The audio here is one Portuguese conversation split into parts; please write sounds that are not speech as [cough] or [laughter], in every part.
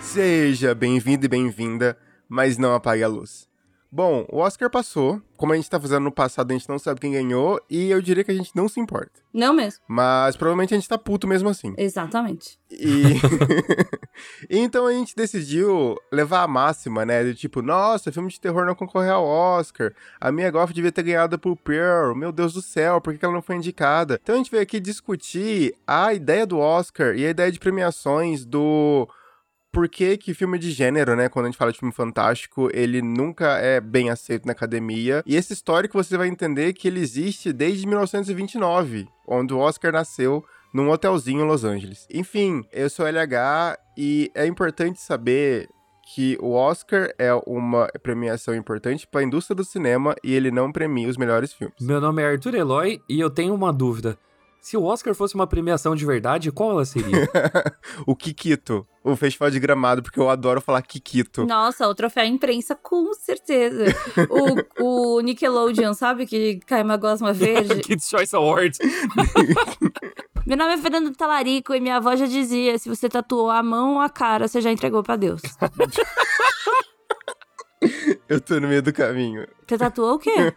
Seja bem-vindo e bem-vinda, mas não apague a luz. Bom, o Oscar passou. Como a gente tá fazendo no passado, a gente não sabe quem ganhou. E eu diria que a gente não se importa. Não mesmo. Mas provavelmente a gente tá puto mesmo assim. Exatamente. E... [laughs] então a gente decidiu levar a máxima, né? De tipo, nossa, filme de terror não concorreu ao Oscar. A Mia Goff devia ter ganhado por Pearl. Meu Deus do céu, por que ela não foi indicada? Então a gente veio aqui discutir a ideia do Oscar e a ideia de premiações do por que, que filme de gênero, né, quando a gente fala de filme fantástico, ele nunca é bem aceito na academia. E esse histórico você vai entender que ele existe desde 1929, onde o Oscar nasceu num hotelzinho em Los Angeles. Enfim, eu sou LH e é importante saber que o Oscar é uma premiação importante para a indústria do cinema e ele não premia os melhores filmes. Meu nome é Arthur Eloy e eu tenho uma dúvida. Se o Oscar fosse uma premiação de verdade, qual ela seria? [laughs] o Kikito. O Festival de Gramado, porque eu adoro falar Kikito. Nossa, o troféu imprensa, com certeza. o, [laughs] o Nickelodeon, sabe? Que cai uma gosma verde. [laughs] Kids Choice Awards. Meu nome é Fernando Talarico e minha avó já dizia: se você tatuou a mão ou a cara, você já entregou pra Deus. eu tô no meio do caminho. Você tatuou o quê?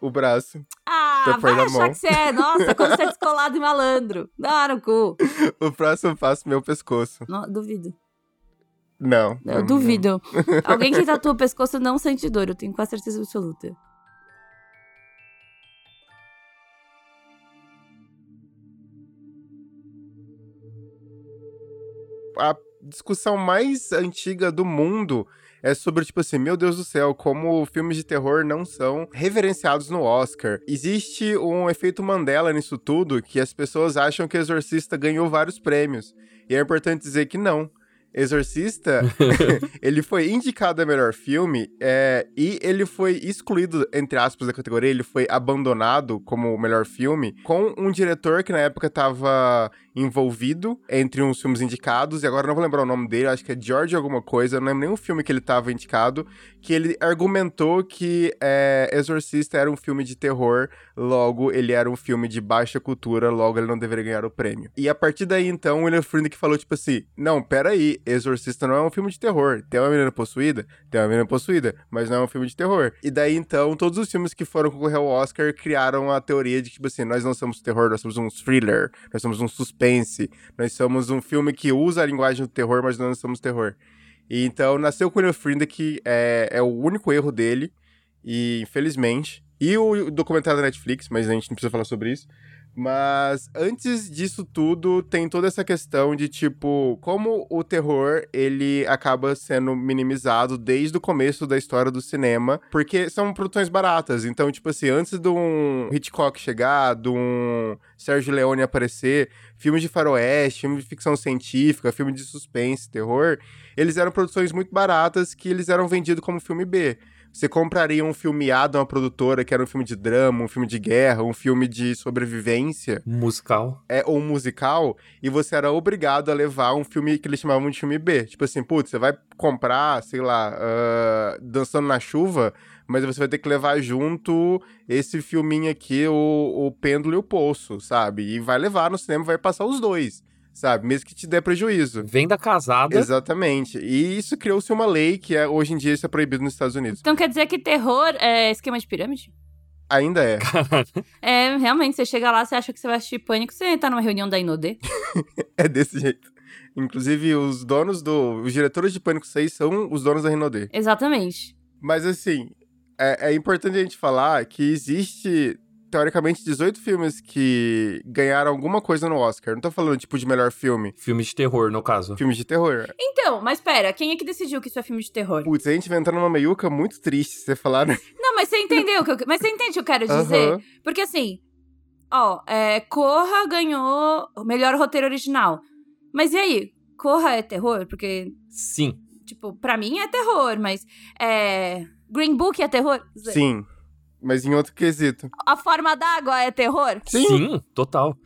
O braço. Ah, vai achar mão. que você é. Nossa, como você é descolado e malandro. Dá no cu. [laughs] O próximo passo, meu pescoço. Não, duvido. Não. Eu não, duvido. Não. [laughs] Alguém que tatua o pescoço não sente dor, eu tenho quase certeza absoluta. A discussão mais antiga do mundo é sobre, tipo assim, meu Deus do céu, como filmes de terror não são reverenciados no Oscar. Existe um efeito Mandela nisso tudo, que as pessoas acham que Exorcista ganhou vários prêmios. E é importante dizer que não. Exorcista, [laughs] ele foi indicado a melhor filme é, e ele foi excluído, entre aspas, da categoria, ele foi abandonado como o melhor filme, com um diretor que na época estava envolvido entre uns filmes indicados, e agora não vou lembrar o nome dele, acho que é George alguma coisa, não lembro nenhum filme que ele estava indicado, que ele argumentou que é, Exorcista era um filme de terror, logo ele era um filme de baixa cultura, logo ele não deveria ganhar o prêmio. E a partir daí, então, o William Friedkin falou, tipo assim, não, peraí, Exorcista não é um filme de terror, tem uma menina possuída? Tem uma menina possuída, mas não é um filme de terror. E daí, então, todos os filmes que foram concorrer ao Oscar criaram a teoria de que, tipo assim, nós não somos terror, nós somos um thriller, nós somos um suspense, suspense. Nós somos um filme que usa a linguagem do terror, mas não somos terror. E então nasceu com o William que é, é o único erro dele, e infelizmente. E o documentário da Netflix, mas a gente não precisa falar sobre isso. Mas antes disso tudo, tem toda essa questão de tipo, como o terror ele acaba sendo minimizado desde o começo da história do cinema, porque são produções baratas. Então, tipo assim, antes de um Hitchcock chegar, de um Sérgio Leone aparecer, filmes de faroeste, filmes de ficção científica, filmes de suspense, terror, eles eram produções muito baratas que eles eram vendidos como filme B. Você compraria um filme A de uma produtora que era um filme de drama, um filme de guerra, um filme de sobrevivência. Musical. É, ou um musical, e você era obrigado a levar um filme que eles chamavam de filme B. Tipo assim, putz, você vai comprar, sei lá, uh, Dançando na Chuva, mas você vai ter que levar junto esse filminho aqui, o, o Pêndulo e o Poço, sabe? E vai levar no cinema, vai passar os dois sabe? Mesmo que te dê prejuízo. Venda casada. Exatamente. E isso criou-se uma lei que é, hoje em dia isso é proibido nos Estados Unidos. Então quer dizer que terror é esquema de pirâmide? Ainda é. [laughs] é, realmente, você chega lá, você acha que você vai assistir Pânico, você tá numa reunião da Inodê. [laughs] é desse jeito. Inclusive, os donos do... Os diretores de Pânico 6 são os donos da Rinodê. Exatamente. Mas, assim, é, é importante a gente falar que existe teoricamente, 18 filmes que ganharam alguma coisa no Oscar. Não tô falando, tipo, de melhor filme. Filme de terror, no caso. Filme de terror. Então, mas pera, quem é que decidiu que isso é filme de terror? Putz, a gente vai entrar numa meiuca muito triste, você falar, né? Não, mas você entendeu o que eu... Mas você entende o que eu quero dizer? Uhum. Porque, assim, ó, é, Corra ganhou o melhor roteiro original. Mas e aí? Corra é terror? Porque... Sim. Tipo, pra mim é terror, mas... É... Green Book é terror? Sim mas em outro quesito. A forma d'água é terror? Sim, Sim total.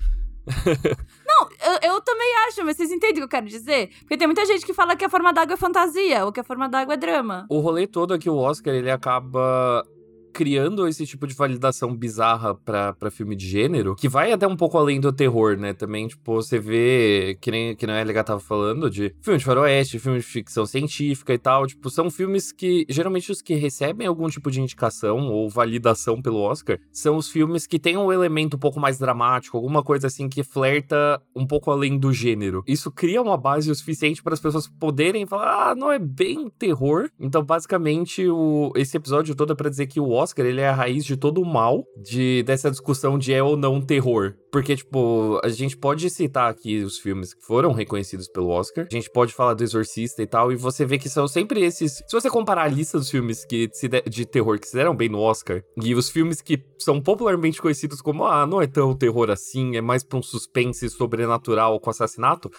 [laughs] Não, eu, eu, também acho, mas vocês entendem o que eu quero dizer? Porque tem muita gente que fala que a forma d'água é fantasia, ou que a forma d'água é drama. O rolê todo aqui, o Oscar, ele acaba criando esse tipo de validação bizarra pra filme de gênero, que vai até um pouco além do terror, né? Também, tipo, você vê, que nem, que nem a LH tava falando, de filme de faroeste, filme de ficção científica e tal. Tipo, são filmes que, geralmente, os que recebem algum tipo de indicação ou validação pelo Oscar, são os filmes que têm um elemento um pouco mais dramático, alguma coisa assim que flerta um pouco além do gênero. Isso cria uma base o suficiente para as pessoas poderem falar, ah, não é bem terror. Então, basicamente, o, esse episódio todo é pra dizer que o Oscar, ele é a raiz de todo o mal de, dessa discussão de é ou não terror. Porque, tipo, a gente pode citar aqui os filmes que foram reconhecidos pelo Oscar, a gente pode falar do Exorcista e tal, e você vê que são sempre esses. Se você comparar a lista dos filmes que de, de terror que se deram bem no Oscar, e os filmes que são popularmente conhecidos como, ah, não é tão terror assim, é mais pra um suspense sobrenatural com assassinato,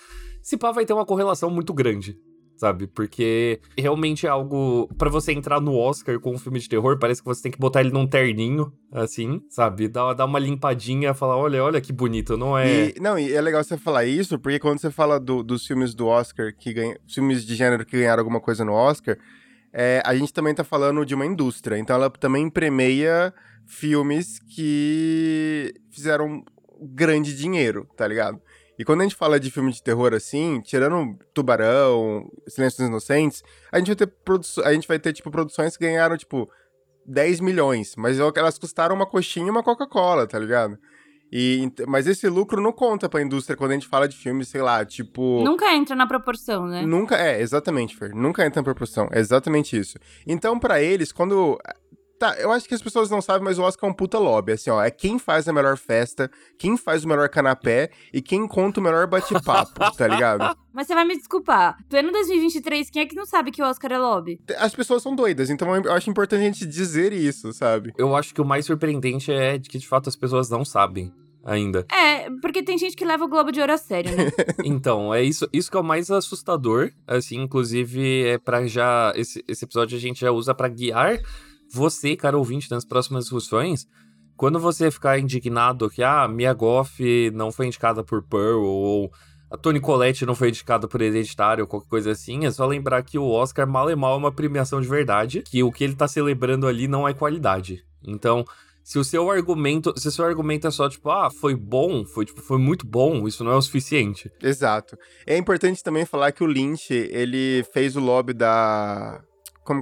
se pá vai ter uma correlação muito grande sabe? Porque realmente é algo. para você entrar no Oscar com um filme de terror, parece que você tem que botar ele num terninho, assim, sabe? Dar, dar uma limpadinha, falar: olha, olha que bonito, não é. E, não, e é legal você falar isso, porque quando você fala do, dos filmes do Oscar, que ganha, filmes de gênero que ganharam alguma coisa no Oscar, é, a gente também tá falando de uma indústria. Então ela também premia filmes que fizeram grande dinheiro, tá ligado? E quando a gente fala de filme de terror assim, tirando Tubarão, Silêncio dos Inocentes, a gente vai ter, a gente vai ter tipo, produções que ganharam, tipo, 10 milhões, mas é elas custaram uma coxinha e uma Coca-Cola, tá ligado? E, mas esse lucro não conta pra indústria quando a gente fala de filmes, sei lá, tipo. Nunca entra na proporção, né? Nunca, é, exatamente, Fer. Nunca entra na proporção. É exatamente isso. Então, para eles, quando Tá, eu acho que as pessoas não sabem, mas o Oscar é um puta lobby, assim, ó. É quem faz a melhor festa, quem faz o melhor canapé e quem conta o melhor bate-papo, [laughs] tá ligado? Mas você vai me desculpar. Pleno 2023, quem é que não sabe que o Oscar é lobby? As pessoas são doidas, então eu acho importante a gente dizer isso, sabe? Eu acho que o mais surpreendente é que, de fato, as pessoas não sabem ainda. É, porque tem gente que leva o Globo de Ouro a sério, né? [laughs] então, é isso, isso que é o mais assustador, assim, inclusive é para já esse, esse episódio a gente já usa para guiar você, cara ouvinte, nas próximas discussões, quando você ficar indignado que, ah, Mia Goff não foi indicada por Pearl, ou a Toni Collette não foi indicada por Hereditário, ou qualquer coisa assim, é só lembrar que o Oscar mal e mal é uma premiação de verdade, que o que ele tá celebrando ali não é qualidade. Então, se o seu argumento, se o seu argumento é só tipo, ah, foi bom, foi tipo, foi muito bom, isso não é o suficiente. Exato. É importante também falar que o Lynch, ele fez o lobby da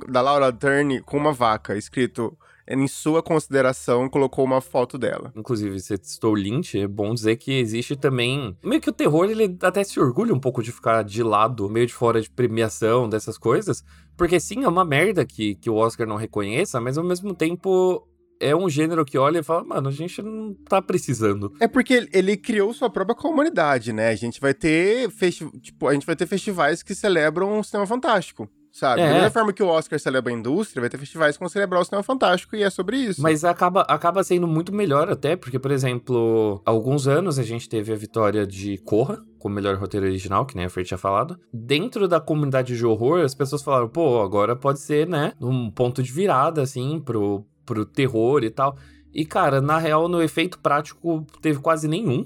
da Laura Dern com uma vaca, escrito em sua consideração, colocou uma foto dela. Inclusive, você citou Lynch, é bom dizer que existe também. Meio que o terror, ele até se orgulha um pouco de ficar de lado, meio de fora de premiação, dessas coisas. Porque sim, é uma merda que, que o Oscar não reconheça, mas ao mesmo tempo é um gênero que olha e fala, mano, a gente não tá precisando. É porque ele criou sua própria comunidade, né? A gente vai ter festi tipo, a gente vai ter festivais que celebram o cinema fantástico sabe? É. Da mesma forma que o Oscar celebra a indústria, vai ter festivais que vão celebrar o cinema fantástico e é sobre isso. Mas acaba, acaba sendo muito melhor até, porque, por exemplo, há alguns anos a gente teve a vitória de Corra, como melhor roteiro original, que nem a Fer tinha falado. Dentro da comunidade de horror, as pessoas falaram, pô, agora pode ser, né, um ponto de virada, assim, pro, pro terror e tal. E, cara, na real, no efeito prático, teve quase nenhum.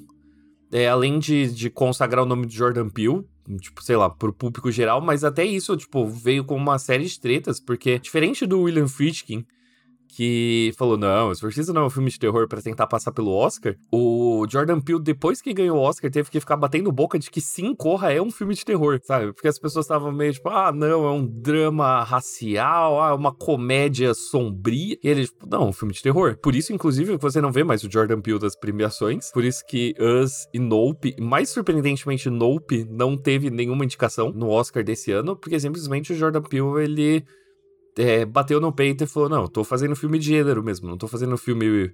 É, além de, de consagrar o nome de Jordan Peele, tipo, sei lá, pro público geral, mas até isso, tipo, veio com uma série de tretas, porque diferente do William Friedkin, que falou: não, Exorcista não é um filme de terror para tentar passar pelo Oscar. O Jordan Peele, depois que ganhou o Oscar, teve que ficar batendo boca de que sim, Corra é um filme de terror, sabe? Porque as pessoas estavam meio tipo: ah, não, é um drama racial, ah, é uma comédia sombria. E ele, tipo, não, é um filme de terror. Por isso, inclusive, você não vê mais o Jordan Peele das premiações. Por isso que Us e Nope, mais surpreendentemente, Nope não teve nenhuma indicação no Oscar desse ano, porque simplesmente o Jordan Peele, ele é, bateu no peito e falou: Não, tô fazendo filme de gênero mesmo, não tô fazendo filme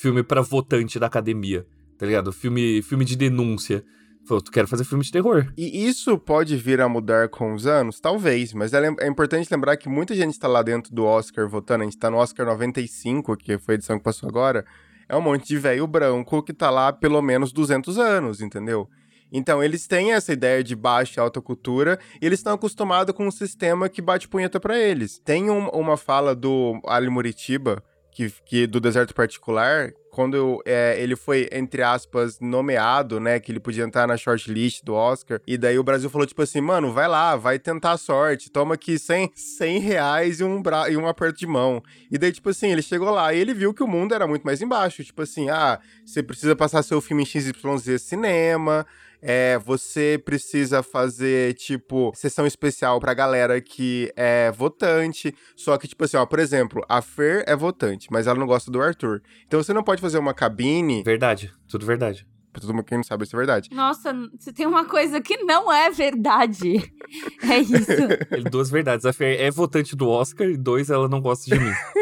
filme para votante da academia, tá ligado? Filme, filme de denúncia. Falou, tu quer fazer filme de terror. E isso pode vir a mudar com os anos? Talvez, mas é, é importante lembrar que muita gente está lá dentro do Oscar votando. A gente tá no Oscar 95, que foi a edição que passou agora. É um monte de velho branco que tá lá pelo menos 200 anos, entendeu? Então, eles têm essa ideia de baixa e alta cultura e eles estão acostumados com um sistema que bate punheta para eles. Tem um, uma fala do Ali Muritiba, que, que, do Deserto Particular, quando é, ele foi, entre aspas, nomeado, né, que ele podia entrar na shortlist do Oscar, e daí o Brasil falou, tipo assim, mano, vai lá, vai tentar a sorte, toma aqui 100, 100 reais e um, bra e um aperto de mão. E daí, tipo assim, ele chegou lá e ele viu que o mundo era muito mais embaixo, tipo assim, ah, você precisa passar seu filme em XYZ cinema, é, você precisa fazer, tipo, sessão especial pra galera que é votante. Só que, tipo assim, ó, por exemplo, a Fer é votante, mas ela não gosta do Arthur. Então você não pode fazer uma cabine. Verdade, tudo verdade. Pra todo mundo que não sabe, isso é verdade. Nossa, você tem uma coisa que não é verdade. [laughs] É isso. Duas verdades. A Fer é votante do Oscar e dois, ela não gosta de mim. [laughs]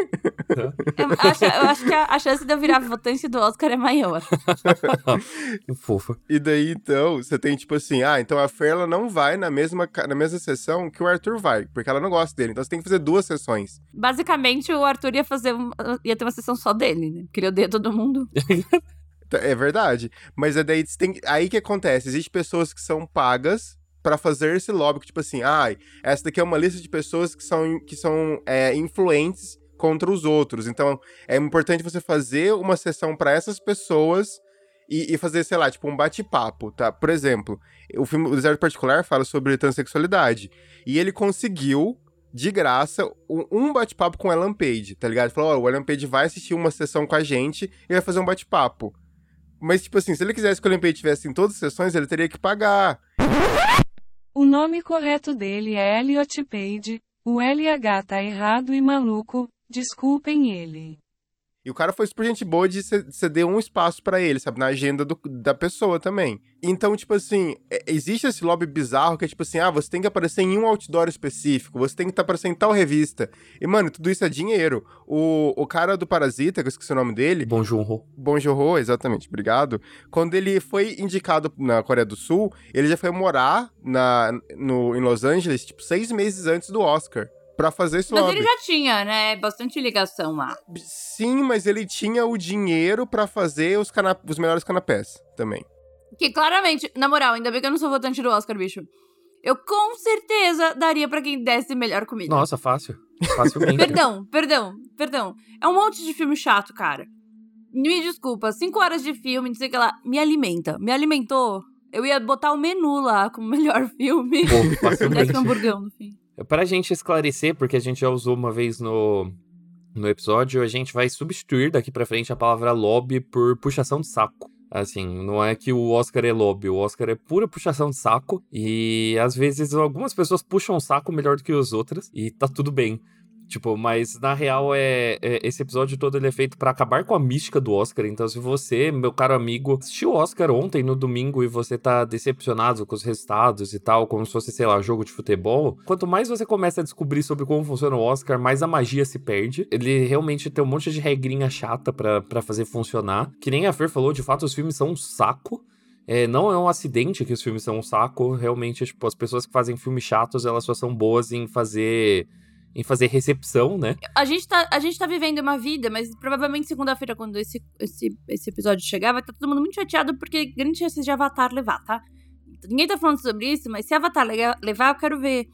eu, acho, eu acho que a, a, chance de eu virar votante do Oscar é maior. que [laughs] fofa. E daí, então, você tem tipo assim, ah, então a Fer ela não vai na mesma, na mesma sessão que o Arthur vai, porque ela não gosta dele. Então você tem que fazer duas sessões. Basicamente, o Arthur ia fazer, ia ter uma sessão só dele, né? Porque ele odeia todo mundo. É verdade. Mas é daí tem... aí que acontece. Existem pessoas que são pagas para fazer esse lobby, tipo assim, ai, ah, essa daqui é uma lista de pessoas que são, que são é, influentes contra os outros. Então, é importante você fazer uma sessão para essas pessoas e, e, fazer, sei lá, tipo, um bate-papo, tá? Por exemplo, o filme O Deserto Particular fala sobre transexualidade. E ele conseguiu, de graça, um, bate-papo com o Ellen Page, tá ligado? Falou, ó, oh, o Ellen Page vai assistir uma sessão com a gente e vai fazer um bate-papo. Mas, tipo assim, se ele quisesse que o Olympic tivesse em todas as sessões, ele teria que pagar. O nome correto dele é Elliot Page. O LH tá errado e maluco, desculpem ele. E o cara foi super gente boa de ceder um espaço para ele, sabe? Na agenda do, da pessoa também. Então, tipo assim, é, existe esse lobby bizarro que é tipo assim, ah, você tem que aparecer em um outdoor específico, você tem que estar tá aparecendo em tal revista. E, mano, tudo isso é dinheiro. O, o cara do Parasita, que eu esqueci o nome dele. Joon-ho. Bom Joon-ho, exatamente, obrigado. Quando ele foi indicado na Coreia do Sul, ele já foi morar na, no, em Los Angeles, tipo, seis meses antes do Oscar para fazer esse mas lobby. Mas ele já tinha, né? Bastante ligação lá. Sim, mas ele tinha o dinheiro para fazer os, os melhores canapés também. Que claramente, na moral, ainda bem que eu não sou votante do Oscar, bicho. Eu com certeza daria para quem desse melhor comida. Nossa, fácil. Facilmente. [laughs] perdão, perdão, perdão. É um monte de filme chato, cara. Me desculpa, cinco horas de filme, não sei o que lá. Me alimenta. Me alimentou. Eu ia botar o menu lá como [laughs] melhor filme. Pô, facilmente. um hamburgão no fim. Para a gente esclarecer, porque a gente já usou uma vez no, no episódio, a gente vai substituir daqui para frente a palavra lobby por puxação de saco. Assim, não é que o Oscar é lobby, o Oscar é pura puxação de saco. E às vezes algumas pessoas puxam o saco melhor do que as outras, e tá tudo bem. Tipo, mas na real é, é esse episódio todo ele é feito para acabar com a mística do Oscar. Então, se você, meu caro amigo, assistiu o Oscar ontem no domingo e você tá decepcionado com os resultados e tal, como se fosse, sei lá, jogo de futebol, quanto mais você começa a descobrir sobre como funciona o Oscar, mais a magia se perde. Ele realmente tem um monte de regrinha chata para fazer funcionar. Que nem a Fer falou, de fato, os filmes são um saco. É, não é um acidente que os filmes são um saco. Realmente, tipo, as pessoas que fazem filmes chatos, elas só são boas em fazer em fazer recepção, né? A gente tá, a gente tá vivendo uma vida, mas provavelmente segunda-feira, quando esse, esse, esse episódio chegar, vai estar tá todo mundo muito chateado porque grande chance de Avatar levar, tá? Ninguém tá falando sobre isso, mas se Avatar levar, eu quero ver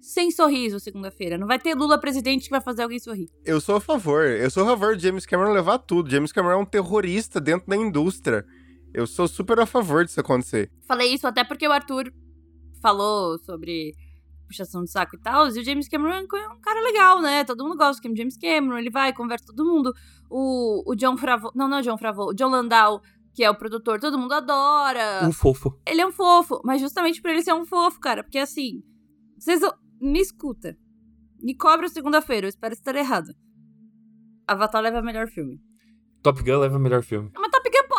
sem sorriso segunda-feira. Não vai ter Lula presidente que vai fazer alguém sorrir. Eu sou a favor. Eu sou a favor de James Cameron levar tudo. James Cameron é um terrorista dentro da indústria. Eu sou super a favor disso acontecer. Falei isso até porque o Arthur falou sobre puxação de saco e tal. E o James Cameron é um cara legal, né? Todo mundo gosta do James Cameron, ele vai, conversa com todo mundo. O, o John Favreau, não, não é o John Favreau, o John Landau, que é o produtor, todo mundo adora. Um fofo. Ele é um fofo, mas justamente por ele ser um fofo, cara, porque assim, vocês me escuta. Me cobra segunda-feira, eu espero estar errado. Avatar leva melhor filme. Top Gun leva melhor filme. Top Gun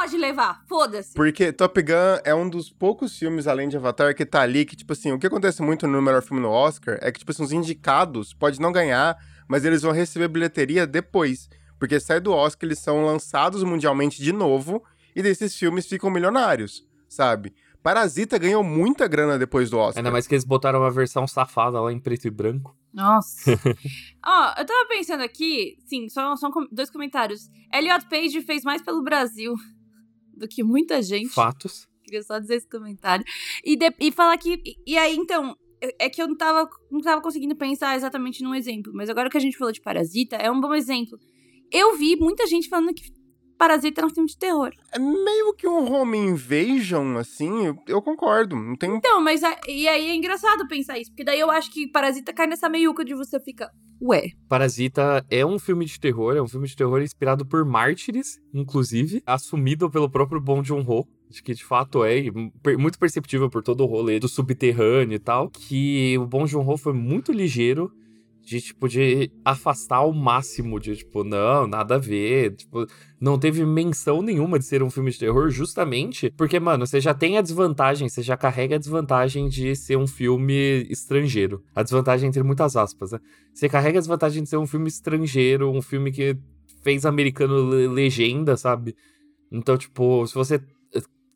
pode levar, foda-se. Porque Top Gun é um dos poucos filmes, além de Avatar, que tá ali, que, tipo assim, o que acontece muito no melhor filme no Oscar é que, tipo assim, os indicados pode não ganhar, mas eles vão receber bilheteria depois. Porque sai do Oscar, eles são lançados mundialmente de novo, e desses filmes ficam milionários, sabe? Parasita ganhou muita grana depois do Oscar. Ainda mais que eles botaram uma versão safada lá em preto e branco. Nossa. [laughs] Ó, oh, eu tava pensando aqui, sim, só, só dois comentários. Elliot Page fez mais pelo Brasil do que muita gente. Fatos. Queria só dizer esse comentário. E, de, e falar que. E, aí, então, é que eu não tava, não tava conseguindo pensar exatamente num exemplo, mas agora que a gente falou de Parasita, é um bom exemplo. Eu vi muita gente falando que Parasita é um filme de terror. É meio que um home invasion, assim, eu, eu concordo. Não tem. Então, mas a- e aí é engraçado pensar isso, porque daí eu acho que Parasita cai nessa meiuca de você fica, ué, Parasita é um filme de terror, é um filme de terror inspirado por mártires, inclusive, assumido pelo próprio Bong Joon-ho, de que de fato é muito perceptível por todo o rolê do subterrâneo e tal, que o Bong Joon-ho foi muito ligeiro de, tipo, de afastar ao máximo, de, tipo, não, nada a ver, tipo, não teve menção nenhuma de ser um filme de terror, justamente porque, mano, você já tem a desvantagem, você já carrega a desvantagem de ser um filme estrangeiro. A desvantagem entre muitas aspas, né? Você carrega a desvantagem de ser um filme estrangeiro, um filme que fez americano le- legenda, sabe? Então, tipo, se você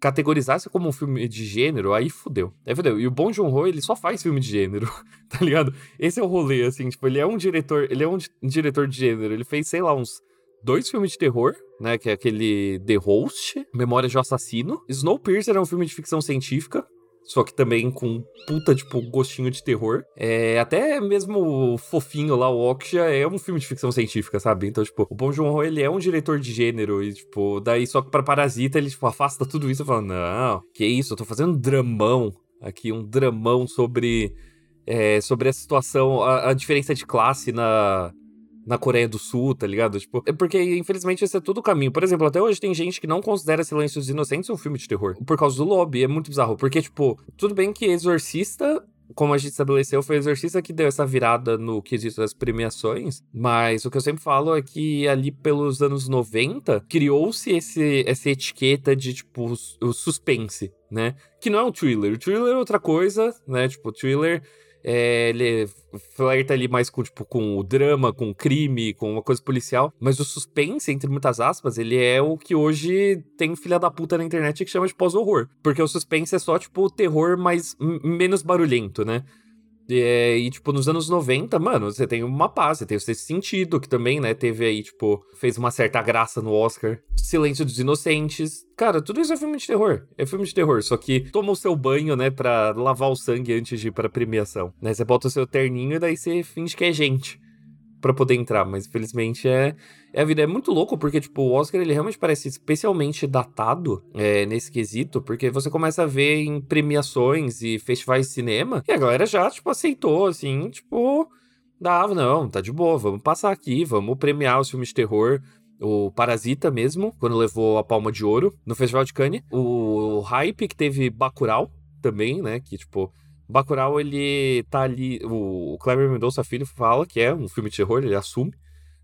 categorizasse como um filme de gênero, aí fudeu. Aí fudeu. E o Bong Joon-ho, ele só faz filme de gênero, [laughs] tá ligado? Esse é o rolê, assim, tipo, ele é um diretor, ele é um di- diretor de gênero, ele fez, sei lá, uns dois filmes de terror, né, que é aquele The Host, Memórias de um Assassino. Snowpiercer é um filme de ficção científica, só que também com puta, tipo, gostinho de terror. É, até mesmo fofinho lá, o Oksha, é um filme de ficção científica, sabe? Então, tipo, o Bong Joon-ho, ele é um diretor de gênero e, tipo, daí só que pra Parasita ele, tipo, afasta tudo isso e fala, não, que isso, eu tô fazendo um dramão aqui, um dramão sobre, é, sobre a situação, a, a diferença de classe na... Na Coreia do Sul, tá ligado? Tipo, é porque, infelizmente, esse é todo o caminho. Por exemplo, até hoje tem gente que não considera Silêncios Inocentes um filme de terror. Por causa do lobby. É muito bizarro. Porque, tipo, tudo bem que Exorcista como a gente estabeleceu, foi o Exorcista que deu essa virada no quesito das premiações, mas o que eu sempre falo é que ali pelos anos 90, criou-se esse, essa etiqueta de, tipo, o suspense, né? Que não é um thriller. O thriller é outra coisa, né? Tipo, o thriller... É, ele flerta ali mais com, tipo, com o drama, com o crime, com uma coisa policial. Mas o suspense, entre muitas aspas, ele é o que hoje tem filha da puta na internet que chama de pós-horror. Porque o suspense é só, tipo, o terror mais menos barulhento, né? É, e, tipo, nos anos 90, mano, você tem uma paz, você tem o Sexto Sentido, que também, né, teve aí, tipo, fez uma certa graça no Oscar. Silêncio dos Inocentes. Cara, tudo isso é filme de terror. É filme de terror, só que toma o seu banho, né, pra lavar o sangue antes de ir pra premiação. Né, você bota o seu terninho e daí você finge que é gente pra poder entrar, mas infelizmente é, é a vida. É muito louco, porque, tipo, o Oscar, ele realmente parece especialmente datado é, nesse quesito, porque você começa a ver em premiações e festivais de cinema, e a galera já, tipo, aceitou, assim, tipo, dava, não, tá de boa, vamos passar aqui, vamos premiar os filmes de terror, o Parasita mesmo, quando levou a Palma de Ouro no Festival de Cannes, o hype que teve Bacurau também, né, que, tipo... Bacurau, ele tá ali. O Kleber Mendonça Filho fala que é um filme de terror, ele assume.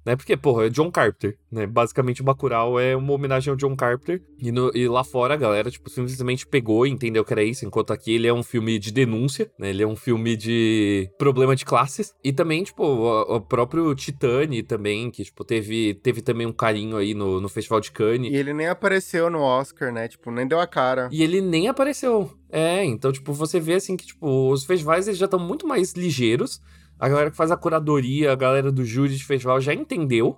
Né? Porque, porra, é John Carpenter, né? Basicamente, o Bacurau é uma homenagem ao John Carpenter. E, no- e lá fora, a galera, tipo, simplesmente pegou e entendeu que era isso. Enquanto aqui ele é um filme de denúncia, né? Ele é um filme de problema de classes. E também, tipo, o, o próprio Titane também, que, tipo, teve, teve também um carinho aí no, no Festival de Cannes. E ele nem apareceu no Oscar, né? Tipo, nem deu a cara. E ele nem apareceu. É, então, tipo, você vê assim que, tipo, os festivais eles já estão muito mais ligeiros. A galera que faz a curadoria, a galera do júri de festival já entendeu.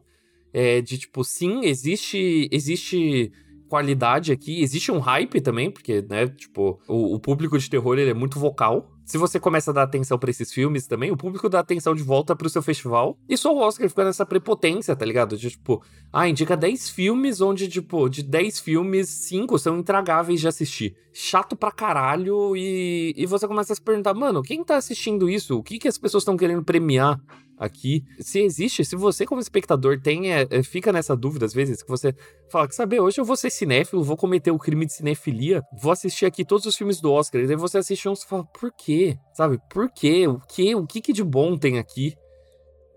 É, de, tipo, sim, existe, existe qualidade aqui, existe um hype também, porque, né, tipo, o, o público de terror ele é muito vocal. Se você começa a dar atenção pra esses filmes também, o público dá atenção de volta pro seu festival. E só o Oscar fica nessa prepotência, tá ligado? De, tipo, ah, indica 10 filmes onde, tipo, de 10 filmes, 5 são intragáveis de assistir. Chato pra caralho e, e você começa a se perguntar, mano, quem tá assistindo isso? O que, que as pessoas estão querendo premiar aqui? Se existe, se você como espectador tem, é, é, fica nessa dúvida às vezes, que você fala, que saber, hoje eu vou ser cinéfilo, vou cometer o crime de cinefilia, vou assistir aqui todos os filmes do Oscar, e daí você assiste uns e fala, por quê? Sabe, por quê? O quê? O que que de bom tem aqui?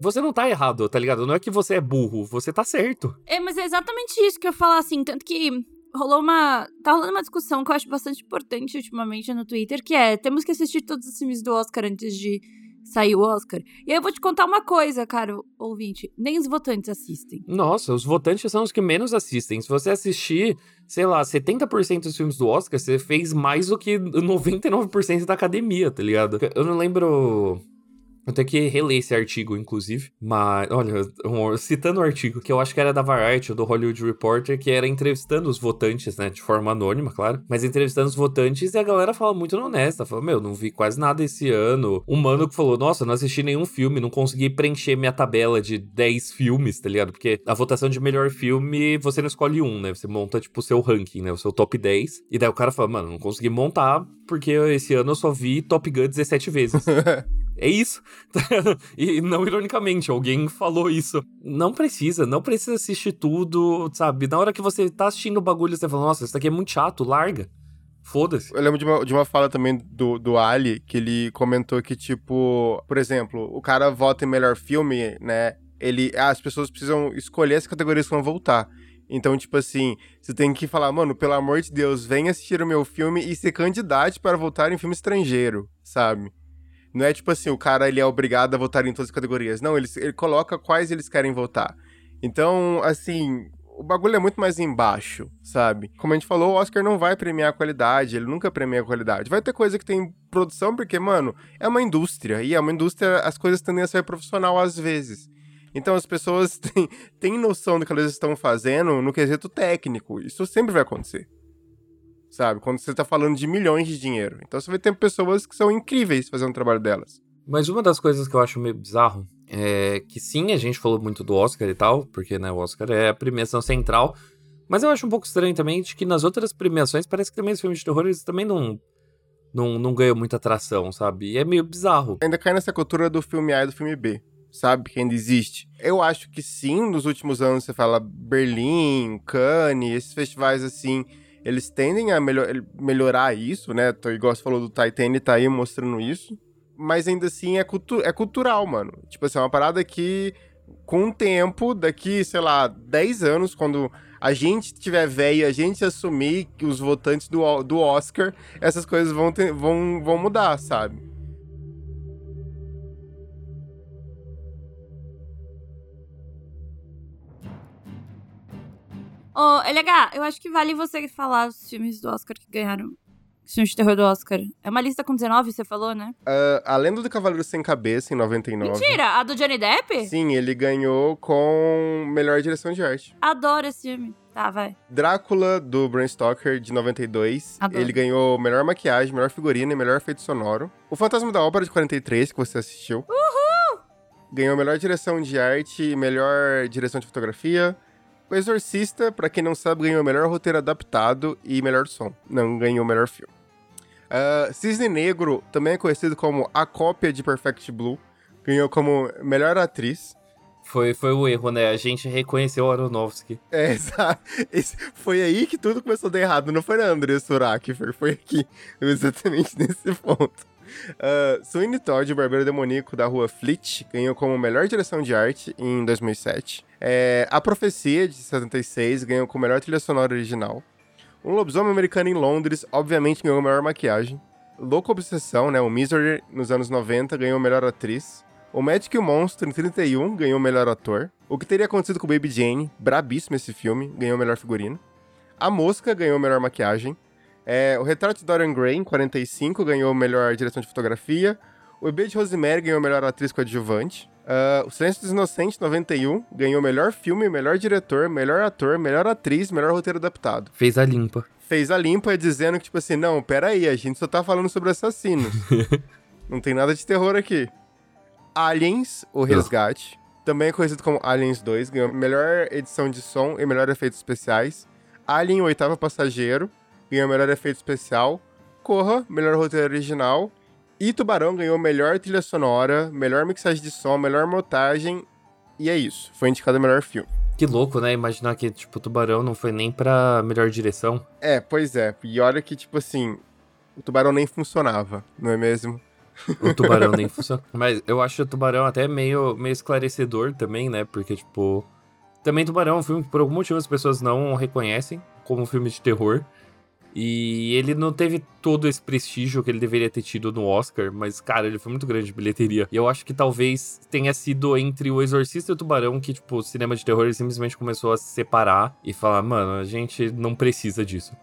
Você não tá errado, tá ligado? Não é que você é burro, você tá certo. É, mas é exatamente isso que eu falar, assim. Tanto que rolou uma. Tá rolando uma discussão que eu acho bastante importante ultimamente no Twitter, que é: temos que assistir todos os filmes do Oscar antes de sair o Oscar. E aí eu vou te contar uma coisa, cara, ouvinte: nem os votantes assistem. Nossa, os votantes são os que menos assistem. Se você assistir, sei lá, 70% dos filmes do Oscar, você fez mais do que 99% da academia, tá ligado? Eu não lembro Eu tenho que reler esse artigo, inclusive. Mas, olha, um, citando o um artigo, que eu acho que era da Variety, ou do Hollywood Reporter, que era entrevistando os votantes, né? De forma anônima, claro. Mas entrevistando os votantes e a galera fala muito honesta. Fala, meu, não vi quase nada esse ano. Um mano que falou, nossa, não assisti nenhum filme, não consegui preencher minha tabela de 10 filmes, tá ligado? Porque a votação de melhor filme, você não escolhe um, né? Você monta, tipo, o seu ranking, né? O seu top 10. E daí o cara fala, mano, não consegui montar porque esse ano eu só vi Top Gun 17 vezes. [laughs] É isso. [laughs] e não ironicamente, alguém falou isso. Não precisa, não precisa assistir tudo, sabe? Na hora que você tá assistindo o bagulho, você fala, nossa, isso aqui é muito chato, larga. Foda-se. Eu lembro de uma, de uma fala também do, do Ali, que ele comentou que, tipo, por exemplo, o cara vota em melhor filme, né? Ele. Ah, as pessoas precisam escolher as categorias que vão voltar. Então, tipo assim, você tem que falar, mano, pelo amor de Deus, vem assistir o meu filme e se candidate para votar em filme estrangeiro, sabe? Não é tipo assim, o cara ele é obrigado a votar em todas as categorias. Não, ele, ele coloca quais eles querem votar. Então, assim, o bagulho é muito mais embaixo, sabe? Como a gente falou, o Oscar não vai premiar a qualidade, ele nunca premia a qualidade. Vai ter coisa que tem produção, porque, mano, é uma indústria. E é uma indústria, as coisas tendem a ser profissional às vezes. Então as pessoas [laughs] têm, têm noção do que elas estão fazendo no quesito técnico. Isso sempre vai acontecer. Sabe? Quando você tá falando de milhões de dinheiro. Então você vai ter pessoas que são incríveis fazendo o trabalho delas. Mas uma das coisas que eu acho meio bizarro é que sim, a gente falou muito do Oscar e tal, porque né, o Oscar é a premiação central. Mas eu acho um pouco estranho também de que nas outras premiações parece que também os filmes de terror eles também não, não, não ganham muita atração, sabe? E é meio bizarro. Ainda cai nessa cultura do filme A e do filme B sabe? Que ainda existe. Eu acho que sim, nos últimos anos você fala Berlim, Cannes, esses festivais assim, eles tendem a melhor, melhorar isso, né? Igual você falou do Titanic, tá aí mostrando isso. Mas ainda assim é, cultu é cultural, mano. Tipo assim, é uma parada que com o tempo, daqui, sei lá, 10 anos, quando a gente tiver velho, a gente assumir os votantes do, do Oscar, essas coisas vão, ter, vão, vão mudar, sabe? Ô, oh, LH, eu acho que vale você falar os filmes do Oscar que ganharam. Os filmes de terror do Oscar. É uma lista com 19, você falou, né? Uh, a Lenda do Cavaleiro Sem Cabeça, em 99. Mentira! A do Johnny Depp? Sim, ele ganhou com melhor direção de arte. Adoro esse filme. Tá, vai. Drácula, do Bram Stoker, de 92. Adoro. Ele ganhou melhor maquiagem, melhor figurino e melhor efeito sonoro. O Fantasma da Ópera, de 43, que você assistiu. Uhul! Ganhou melhor direção de arte e melhor direção de fotografia. O Exorcista, para quem não sabe, ganhou melhor roteiro adaptado e melhor som. Não ganhou melhor filme. Uh, Cisne Negro, também é conhecido como a cópia de Perfect Blue, ganhou como melhor atriz. Foi, foi o erro, né? A gente reconheceu o Aronofsky. É, [laughs] exato. Foi aí que tudo começou a dar errado. Não foi na André Surak, foi, foi aqui. [laughs] Exatamente nesse ponto. Uh, Sweeney Todd, o barbeiro demoníaco da rua Fleet, ganhou como melhor direção de arte em 2007. É, a Profecia, de 76, ganhou como melhor trilha sonora original. Um lobisomem americano em Londres, obviamente, ganhou melhor maquiagem. Louco Obsessão, né, o Misery, nos anos 90, ganhou melhor atriz. O Magic e o Monstro, em 31, ganhou melhor ator. O que teria acontecido com Baby Jane, brabíssimo esse filme, ganhou melhor figurino. A Mosca ganhou melhor maquiagem. É, o Retrato de Dorian Gray, em 45, ganhou melhor direção de fotografia. O Bebê de Rosemary ganhou melhor atriz coadjuvante. Uh, o Silêncio dos Inocentes, 91, ganhou melhor filme, melhor diretor, melhor ator, melhor atriz, melhor roteiro adaptado. Fez a limpa. Fez a limpa dizendo que, tipo assim, não, peraí, a gente só tá falando sobre assassinos. [laughs] não tem nada de terror aqui. Aliens, o Resgate, também é conhecido como Aliens 2, ganhou melhor edição de som e melhor efeitos especiais. Alien, o oitavo passageiro, ganhou melhor efeito especial. Corra, melhor roteiro original. E Tubarão ganhou melhor trilha sonora, melhor mixagem de som, melhor montagem. E é isso. Foi indicado o melhor filme. Que louco, né? Imaginar que, tipo, Tubarão não foi nem pra melhor direção. É, pois é. E olha que, tipo assim, o Tubarão nem funcionava, não é mesmo? O Tubarão [laughs] nem funciona. Mas eu acho o Tubarão até meio, meio esclarecedor também, né? Porque, tipo. Também Tubarão é um filme que, por algum motivo, as pessoas não reconhecem como um filme de terror. E ele não teve todo esse prestígio que ele deveria ter tido no Oscar, mas, cara, ele foi muito grande de bilheteria. E eu acho que talvez tenha sido entre o Exorcista e o Tubarão que, tipo, o cinema de terror simplesmente começou a se separar e falar, mano, a gente não precisa disso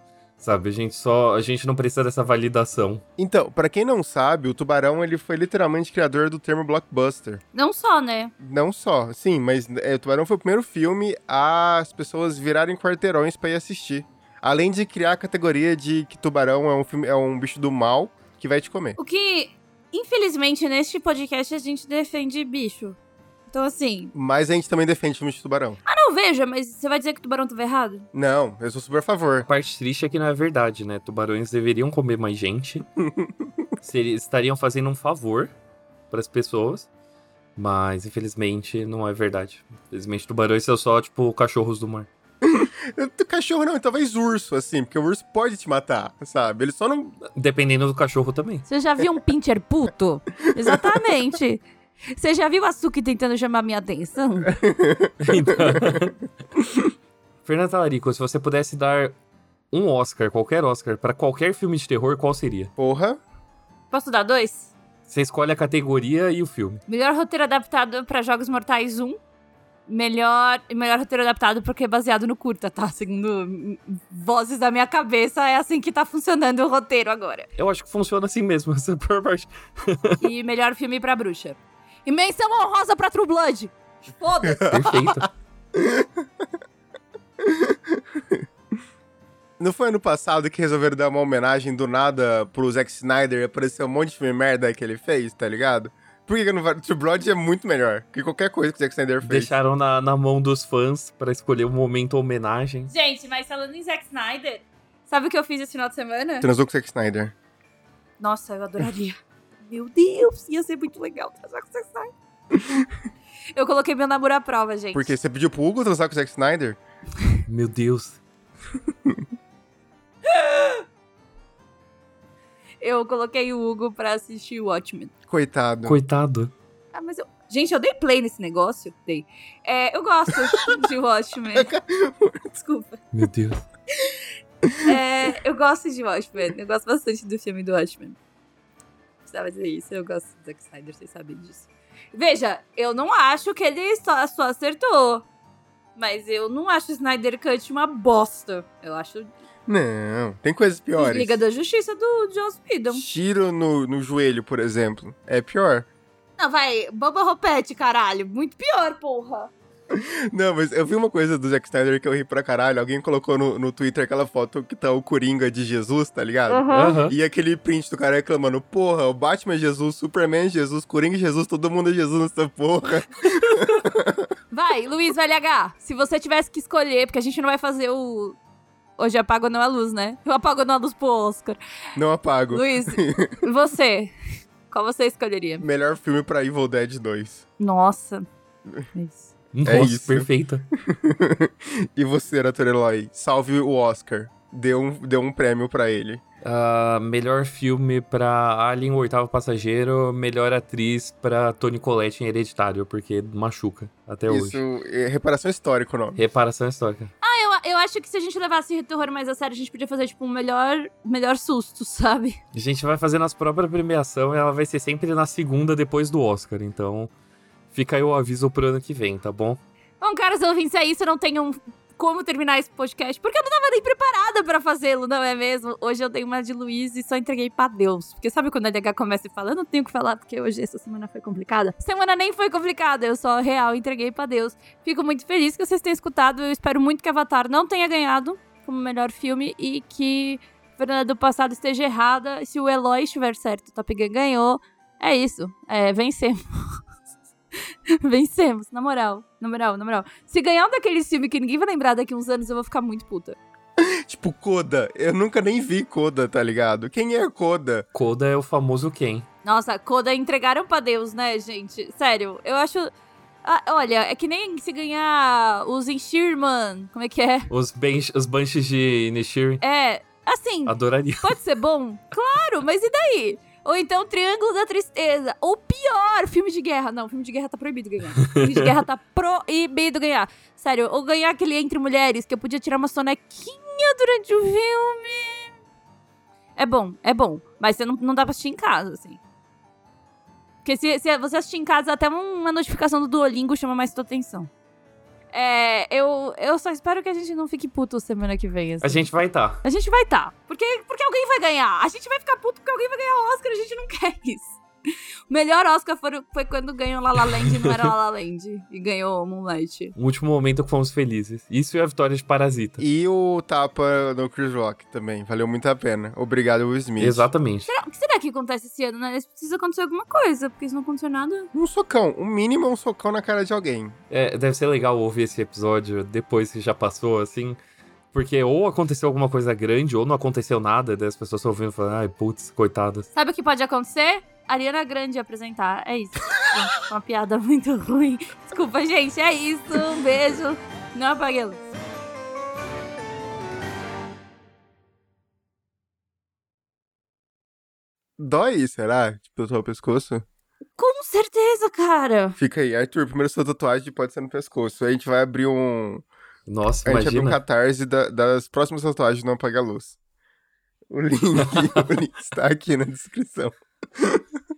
Sabe? A gente só. A gente não precisa dessa validação. Então, pra quem não sabe, o Tubarão ele foi literalmente criador do termo blockbuster. Não só, né? Não só, sim, mas é, o Tubarão foi o primeiro filme a as pessoas virarem quarteirões pra ir assistir. Além de criar a categoria de que Tubarão é um filme, é um bicho do mal que vai te comer. O que, infelizmente, neste podcast a gente defende bicho. Então, assim. Mas a gente também defende filmes de tubarão. Ah, não, veja, mas você vai dizer que o tubarão tava errado? Não, eu sou super a favor. A parte triste é que não é verdade, né? Tubarões deveriam comer mais gente. [laughs] Seria- estariam fazendo um favor para as pessoas. Mas, infelizmente, não é verdade. Infelizmente, tubarões são só, tipo, cachorros do mar. [laughs] Cachorro não, talvez urso, assim, porque o urso pode te matar, sabe? Ele só não. Dependendo do cachorro também. Você já viu um pincher puto? [laughs] Exatamente. Você já viu a Suki tentando chamar minha atenção? [laughs] Então... Fernanda Talarico, se você pudesse dar um Oscar, qualquer Oscar, pra qualquer filme de terror, qual seria? Porra. Posso dar dois? Você escolhe a categoria e o filme. Melhor roteiro adaptado pra Jogos Mortais 1. Melhor, melhor roteiro adaptado porque é baseado no curta, tá? Segundo vozes da minha cabeça, é assim que tá funcionando o roteiro agora. Eu acho que funciona assim mesmo, [laughs] essa parte. E melhor filme pra bruxa. E menção honrosa pra True Blood. Foda-se. Perfeito. Não foi ano passado que resolveram dar uma homenagem do nada pro Zack Snyder e apareceu um monte de filme merda que ele fez, tá ligado? Por que que não vai? True Blood é muito melhor que qualquer coisa que o Zack Snyder fez. Deixaram na, na mão dos fãs pra escolher um momento homenagem. Gente, mas falando em Zack Snyder, sabe o que eu fiz esse final de semana? Transou com o Zack Snyder. Nossa, eu adoraria. [laughs] Meu Deus, ia ser muito legal transar com o Zack Snyder. [laughs] Eu coloquei meu namoro à prova, gente. Porque você pediu pro Hugo transar com o Zack Snyder? Meu Deus. [laughs] Eu coloquei o Hugo pra assistir o Watchmen. Coitado. Coitado. Ah, mas eu... Gente, eu dei play nesse negócio? Dei. É, eu gosto [laughs] de Watchmen. [laughs] Desculpa. Meu Deus. É, eu gosto de Watchmen. Eu gosto bastante do filme do Watchmen. Precisava dizer isso. Eu gosto do Zack Snyder, vocês sabem disso. Veja, eu não acho que ele só, só acertou. Mas eu não acho o Snyder Cut uma bosta. Eu acho Não, tem coisas piores. Liga da Justiça do Joss Whedon. Tiro no, no joelho, por exemplo. É pior. Não, vai, Boba Roupete, caralho. Muito pior, porra. [laughs] Não, mas eu vi uma coisa do Zack Snyder que eu ri pra caralho. Alguém colocou no, no Twitter aquela foto que tá o Coringa de Jesus, tá ligado? Aham. E aquele print do cara reclamando, porra, o Batman é Jesus, Superman é Jesus, Coringa é Jesus, todo mundo é Jesus nessa porra. [laughs] Vai, Luiz VLH, se você tivesse que escolher, porque a gente não vai fazer o. Hoje apago não a luz, né? Eu apago não a luz pro Oscar. Não apago. Luiz, [laughs] você. Qual você escolheria? Melhor filme pra Evil Dead 2. Nossa. Isso. Nossa, É isso. perfeita. [laughs] E você. Eloy, salve o Oscar. Deu um, deu um prêmio pra ele. Ah, melhor filme pra Alien, o oitavo passageiro. Melhor atriz pra Toni Collette em Hereditário, porque machuca até Isso hoje. é reparação histórica o nome. Reparação histórica. Eu, eu acho que se a gente levasse terror mais a sério, a gente podia fazer, tipo, um melhor, melhor susto, sabe? A gente vai fazer nossa própria premiação e ela vai ser sempre na segunda depois do Oscar. Então, fica aí o aviso pro ano que vem, tá bom? Bom, caros ouvintes, é isso. Eu não tenho como terminar esse podcast, porque eu não tava nem preparada pra fazê-lo, não é mesmo? Hoje eu dei uma de Luiz e só entreguei pra Deus. Porque sabe quando a DH começa e fala, eu não tenho o que falar, porque hoje essa semana foi complicada? Semana nem foi complicada, eu só real entreguei pra Deus. Fico muito feliz que vocês tenham escutado. Eu espero muito que Avatar não tenha ganhado como melhor filme e que Fernanda do passado esteja errada. Se o Eloy estiver certo, Top Gun ganhou. É isso. É, vencemos. [laughs] [laughs] vencemos, na moral. Na moral, na moral. Se ganhar um daqueles filmes que ninguém vai lembrar daqui uns anos, eu vou ficar muito puta. [laughs] Tipo, Coda. Eu nunca nem vi Coda, tá ligado? Quem é Coda? Coda é o famoso quem? Nossa, Coda entregaram pra Deus, né, gente? Sério, eu acho. Ah, olha, é que nem se ganhar os Enshirman. Como é que é? Os, bench, os Banshees de Nishiri. É. Assim, Adoraria. pode ser bom? [laughs] Claro, mas e daí? Ou então Triângulo da Tristeza. Ou pior, filme de guerra. Não, filme de guerra tá proibido ganhar. Filme de guerra tá [laughs] proibido ganhar. Sério, ou ganhar aquele Entre Mulheres, que eu podia tirar uma sonequinha durante o filme. É bom, é bom. Mas você não, não dá pra assistir em casa, assim. Porque se, se você assistir em casa, até uma notificação do Duolingo chama mais sua atenção. É, eu, eu só espero que a gente não fique puto semana que vem. assim. A gente vai estar. Tá. A gente vai tá. Porque, porque alguém vai ganhar. A gente vai ficar puto porque alguém vai ganhar o Oscar. A gente não quer isso. [laughs] O melhor Oscar foi, foi quando ganhou La La Land e não era La La Land. E ganhou Moonlight. O último momento que fomos felizes. Isso e a vitória de Parasita. E o tapa no Chris Rock também. Valeu muito a pena. Obrigado, Will Smith. Exatamente. Será, o que será que acontece esse ano, né? Precisa acontecer alguma coisa, porque se não aconteceu nada. Um socão. O mínimo é um socão na cara de alguém. É, deve ser legal ouvir esse episódio depois que já passou, assim. Porque ou aconteceu alguma coisa grande, ou não aconteceu nada, daí as pessoas estão ouvindo e falando, ai, putz, coitadas. Sabe o que pode acontecer? Ariana Grande apresentar. É isso. Uma piada muito ruim. Desculpa, gente. É isso. Um beijo. Não apague a luz. Dói, será? Tipo, o pescoço? Com certeza, cara. Fica aí, Arthur, primeiro sua tatuagem pode ser no pescoço. Aí a gente vai abrir um. Nossa, a gente imagina. abre um catarse da- das próximas tatuagens Não Apaga a Luz. O link, [laughs] o link está aqui na descrição.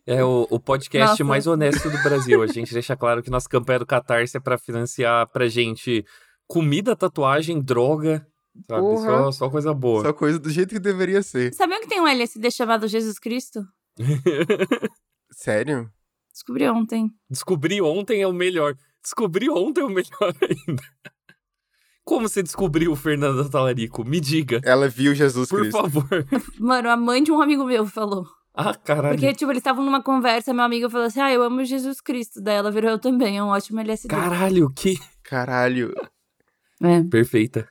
É o, o podcast Nossa. mais honesto do Brasil. A gente deixa claro que nossa campanha do Catarse é pra financiar pra gente comida, tatuagem, droga, sabe? Porra. Só, só coisa boa. Só coisa do jeito que deveria ser. Sabiam que tem um LSD chamado Jesus Cristo? [laughs] Sério? Descobri ontem. Descobri ontem é o melhor. Descobri ontem é o melhor [laughs] ainda. Como você descobriu o Fernando Talarico? Me diga. Ela viu Jesus Por Cristo. favor. Mano, a mãe de um amigo meu falou. Ah, caralho. Porque, tipo, eles estavam numa conversa, meu amigo falou assim: Ah, eu amo Jesus Cristo. Daí ela virou eu também, é um ótimo LSD. Caralho, que. Caralho. É. Perfeita.